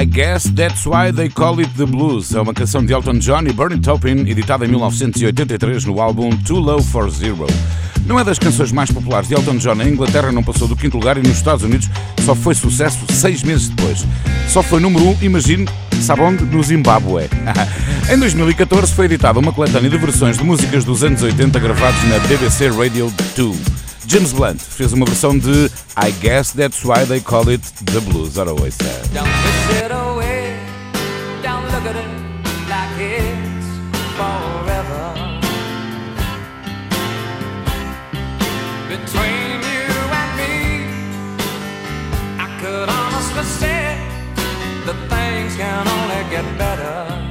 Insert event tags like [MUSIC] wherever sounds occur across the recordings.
I Guess That's Why They Call It The Blues. É uma canção de Elton John e Bernie Taupin, editada em 1983 no álbum Too Low For Zero. Não é das canções mais populares de Elton John na Inglaterra, não passou do quinto lugar e nos Estados Unidos só foi sucesso seis meses depois. Só foi número um, imagine, sabe onde? No Zimbábue. [LAUGHS] em 2014 foi editada uma coletânea de versões de músicas dos anos 80 gravados na BBC Radio 2. James Blunt fez uma versão de I Guess That's Why They Call It The Blues. Ora, ouça. Look at it like it's forever. Between you and me, I could honestly say that things can only get better.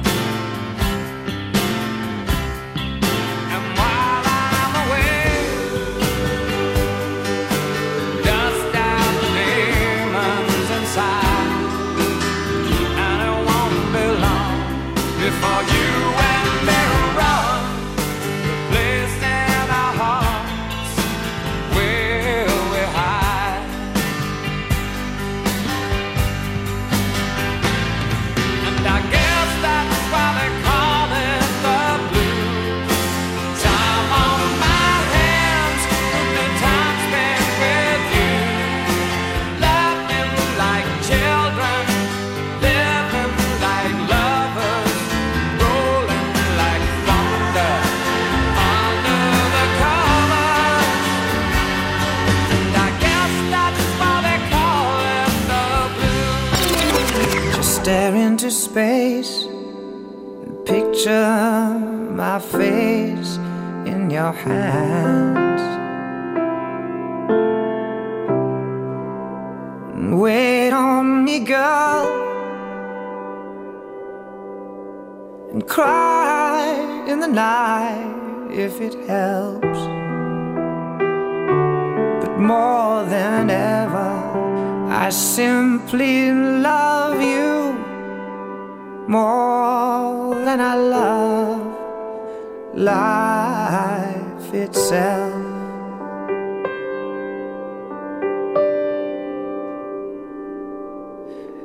Space and picture my face in your hands. And wait on me, girl, and cry in the night if it helps. But more than ever, I simply love you more than I love life itself.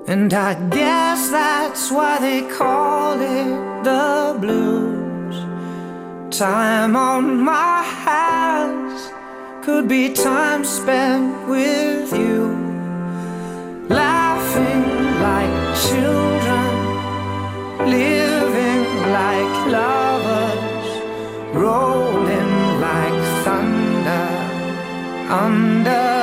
And I guess that's why they call it the blues. Time on my hands could be time spent with you, laughing like children rolling like thunder under